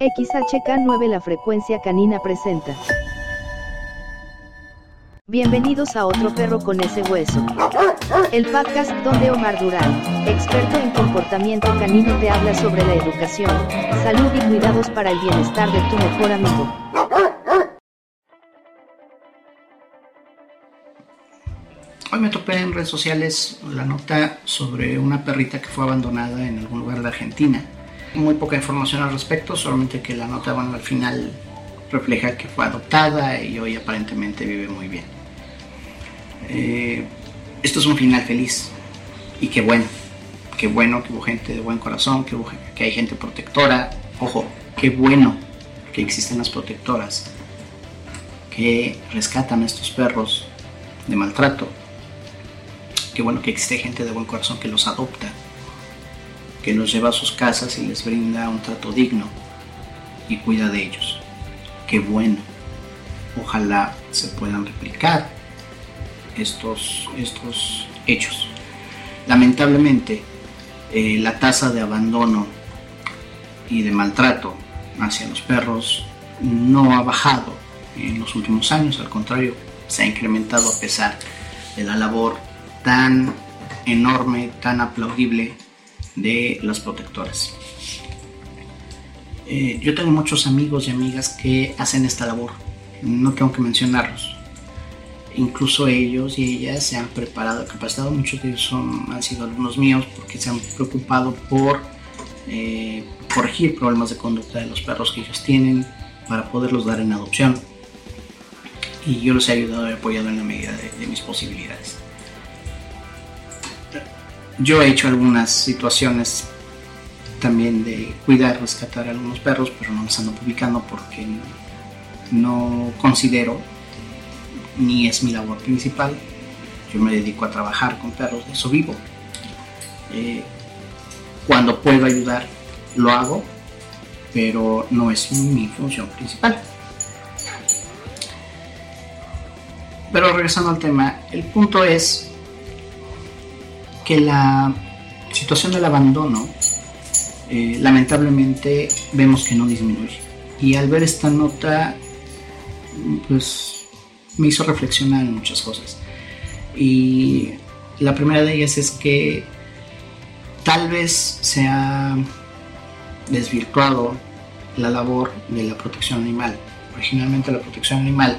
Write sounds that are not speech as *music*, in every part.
XHK9 La Frecuencia Canina presenta. Bienvenidos a Otro Perro con ese hueso. El podcast donde Omar Durán, experto en comportamiento canino, te habla sobre la educación, salud y cuidados para el bienestar de tu mejor amigo. Hoy me topé en redes sociales la nota sobre una perrita que fue abandonada en algún lugar de Argentina. Muy poca información al respecto, solamente que la nota bueno, al final refleja que fue adoptada y hoy aparentemente vive muy bien. Eh, esto es un final feliz y qué bueno, qué bueno que hubo gente de buen corazón, que, hay gente protectora. Ojo, qué bueno que existen las protectoras que rescatan a estos perros de maltrato Qué bueno que existe gente de buen corazón que los adopta, que los lleva a sus casas y les brinda un trato digno y cuida de ellos. Qué bueno. Ojalá se puedan replicar estos, estos hechos. Lamentablemente, eh, la tasa de abandono y de maltrato hacia los perros no ha bajado en los últimos años, al contrario, se ha incrementado a pesar de la labor tan enorme, tan aplaudible de las protectoras. Eh, yo tengo muchos amigos y amigas que hacen esta labor, no tengo que mencionarlos. Incluso ellos y ellas se han preparado, capacitado, muchos de ellos son, han sido alumnos míos porque se han preocupado por eh, corregir problemas de conducta de los perros que ellos tienen para poderlos dar en adopción. Y yo los he ayudado y apoyado en la medida de mis posibilidades. Yo he hecho algunas situaciones también de cuidar, rescatar a algunos perros, pero no los ando publicando porque no considero ni es mi labor principal. Yo me dedico a trabajar con perros, de eso vivo. Eh, cuando puedo ayudar, lo hago, pero no es mi función principal. Pero regresando al tema, el punto es que la situación del abandono eh, lamentablemente vemos que no disminuye. Y al ver esta nota, pues me hizo reflexionar en muchas cosas. Y la primera de ellas es que tal vez se ha desvirtuado la labor de la protección animal. Originalmente la protección animal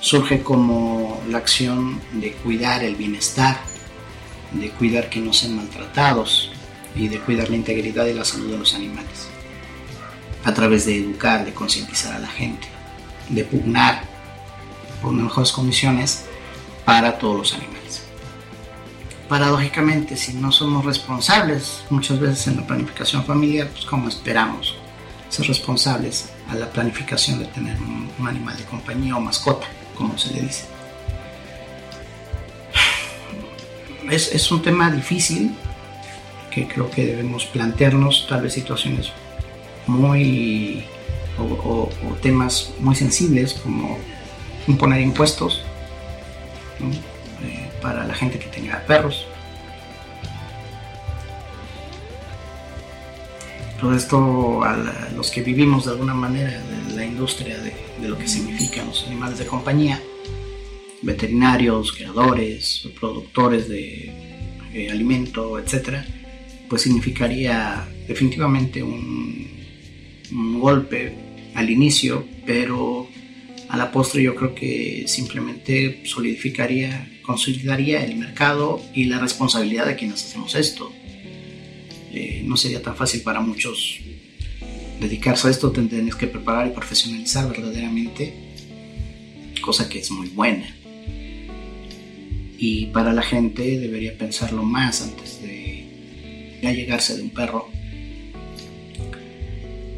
surge como la acción de cuidar el bienestar de cuidar que no sean maltratados y de cuidar la integridad y la salud de los animales. A través de educar, de concientizar a la gente, de pugnar por mejores condiciones para todos los animales. Paradójicamente, si no somos responsables muchas veces en la planificación familiar, pues como esperamos ser responsables a la planificación de tener un animal de compañía o mascota, como se le dice. Es, un tema difícil que creo que debemos plantearnos, tal vez situaciones muy o, temas muy sensibles como imponer impuestos eh, para la gente que tenga perros. Todo esto a, los que vivimos de alguna manera de la industria de, de lo que significan los animales de compañía, veterinarios, creadores, productores de eh, alimento, etcétera, pues significaría definitivamente un, golpe al inicio, pero a la postre yo creo que simplemente solidificaría, consolidaría el mercado y la responsabilidad de quienes hacemos esto. Eh, no sería tan fácil para muchos dedicarse a esto, tendrías que preparar y profesionalizar verdaderamente, cosa que es muy buena y para la gente debería pensarlo más antes de ya llegarse de un perro.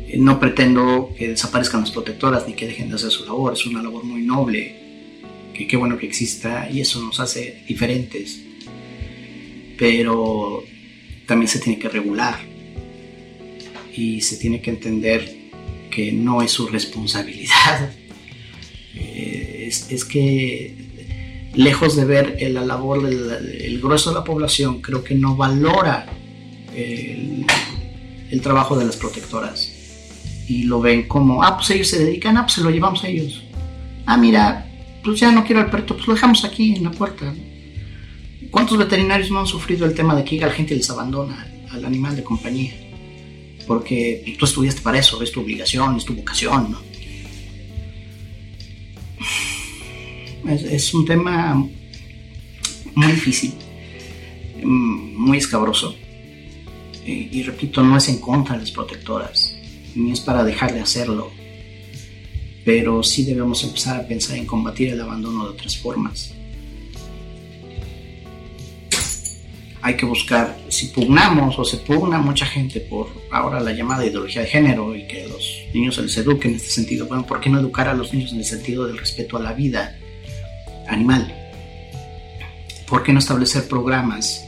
Eh, no pretendo que desaparezcan las protectoras ni que dejen de hacer su labor, es una labor muy noble, que qué bueno que exista y eso nos hace diferentes, pero también se tiene que regular y se tiene que entender que no es su responsabilidad. *laughs* Eh, es que lejos de ver la labor del grueso de la población, creo que no valora el, trabajo de las protectoras. y lo ven como, ah, pues ellos se dedican, ah, pues se lo llevamos a ellos. Ah, mira, pues ya no quiero al perrito, pues lo dejamos aquí en la puerta. ¿Cuántos veterinarios no han sufrido el tema de que la gente les abandona al animal de compañía? Porque tú estudiaste para eso, es tu obligación, es tu vocación, ¿no? Es, un tema muy difícil, mm, muy escabroso. Y, y repito, no es en contra de las protectoras, ni es para dejar de hacerlo, pero sí debemos empezar a pensar en combatir el abandono de otras formas. Hay que buscar, si pugnamos o se pugna mucha gente por ahora la llamada ideología de género y que los niños se les eduque en este sentido, bueno, ¿por qué no educar a los niños en el sentido del respeto a la vida animal? ¿Por qué no establecer programas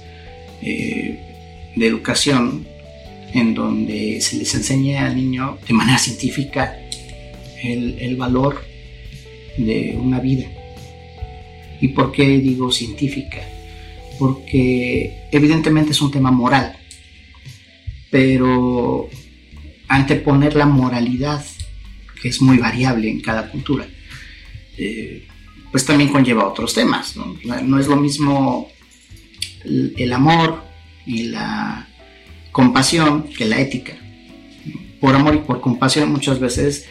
eh, de educación en donde se les enseñe al niño de manera científica el, valor de una vida. ¿Y por qué digo científica? Porque evidentemente es un tema moral, pero anteponer la moralidad, que es muy variable en cada cultura, eh, pues también conlleva otros temas. ¿no? es lo mismo el amor y la compasión que la ética. Por amor y por compasión muchas veces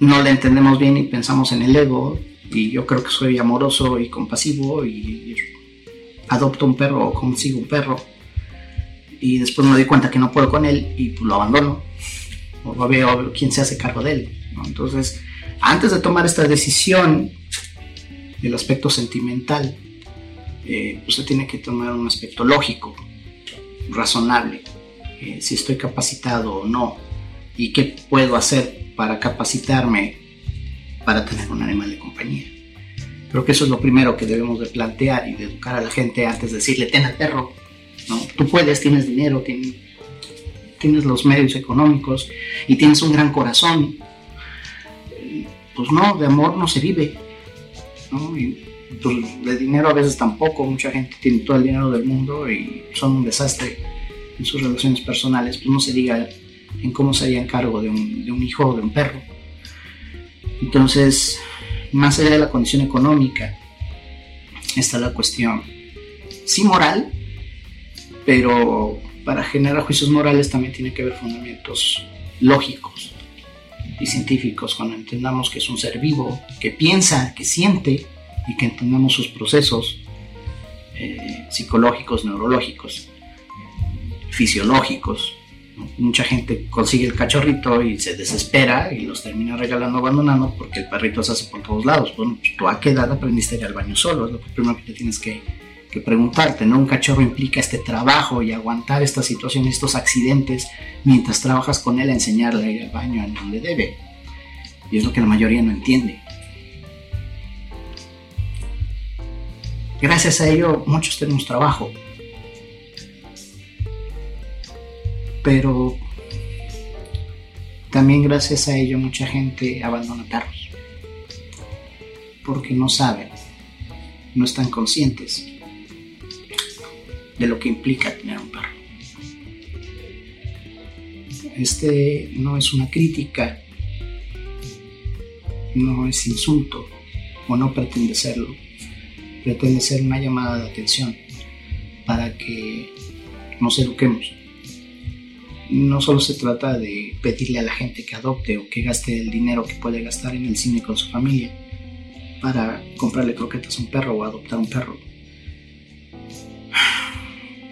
no la entendemos bien y pensamos en el ego y yo creo que soy amoroso y compasivo y adopto un perro o consigo un perro y después me doy cuenta que no puedo con él y pues, lo abandono o veo quién se hace cargo de él. Entonces, antes de tomar esta decisión del aspecto sentimental, eh, se tiene que tomar un aspecto lógico, razonable, eh, si estoy capacitado o no y qué puedo hacer para capacitarme para tener un animal de compañía. Creo que eso es lo primero que debemos de plantear y de educar a la gente antes de decirle, ten al perro, ¿no? Tú puedes, tienes dinero, tienes los medios económicos y tienes un gran corazón. Pues no, de amor no se vive, pues, de dinero a veces tampoco, mucha gente tiene todo el dinero del mundo y son un desastre en sus relaciones personales, pues no se diga en cómo se haría cargo de un, hijo o de un perro. Entonces, más allá de la condición económica, está la cuestión, sí moral, pero para generar juicios morales también tiene que haber fundamentos lógicos y científicos, cuando entendamos que es un ser vivo, que piensa, que siente y que entendamos sus procesos eh, psicológicos, neurológicos, fisiológicos, Mucha gente consigue el cachorrito y se desespera y los termina regalando abandonando porque el perrito se hace por todos lados. Bueno, pues tú a qué aprendiste a ir al baño solo, es lo primero que te tienes que, que preguntarte, ¿no? Un cachorro implica este trabajo y aguantar esta situación, estos accidentes, mientras trabajas con él a enseñarle a ir al baño en donde debe. Y es lo que la mayoría no entiende. Gracias a ello, muchos tenemos trabajo, pero también gracias a ello mucha gente abandona perros porque no saben, no están conscientes de lo que implica tener un perro. Este no es una crítica, no es insulto o no pretende serlo, pretende ser una llamada de atención para que nos eduquemos no solo se trata de pedirle a la gente que adopte o que gaste el dinero que puede gastar en el cine con su familia para comprarle croquetas a un perro o adoptar un perro.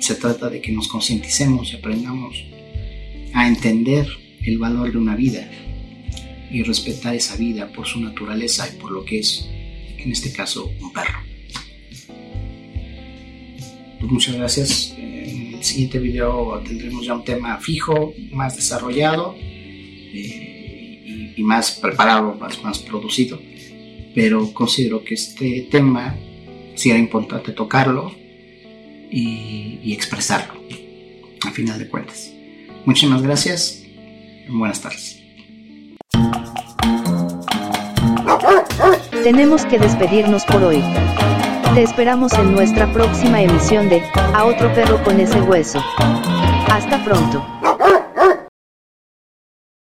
Se trata de que nos concienticemos y aprendamos a entender el valor de una vida y respetar esa vida por su naturaleza y por lo que es, en este caso, un perro. Pues muchas gracias siguiente video tendremos ya un tema fijo, más desarrollado eh, y, más preparado, más, más producido. Pero considero que este tema sí era importante tocarlo y, expresarlo, a final de cuentas. Muchísimas gracias. Buenas tardes. Tenemos que despedirnos por hoy. Te esperamos en nuestra próxima emisión de A otro perro con ese hueso. Hasta pronto.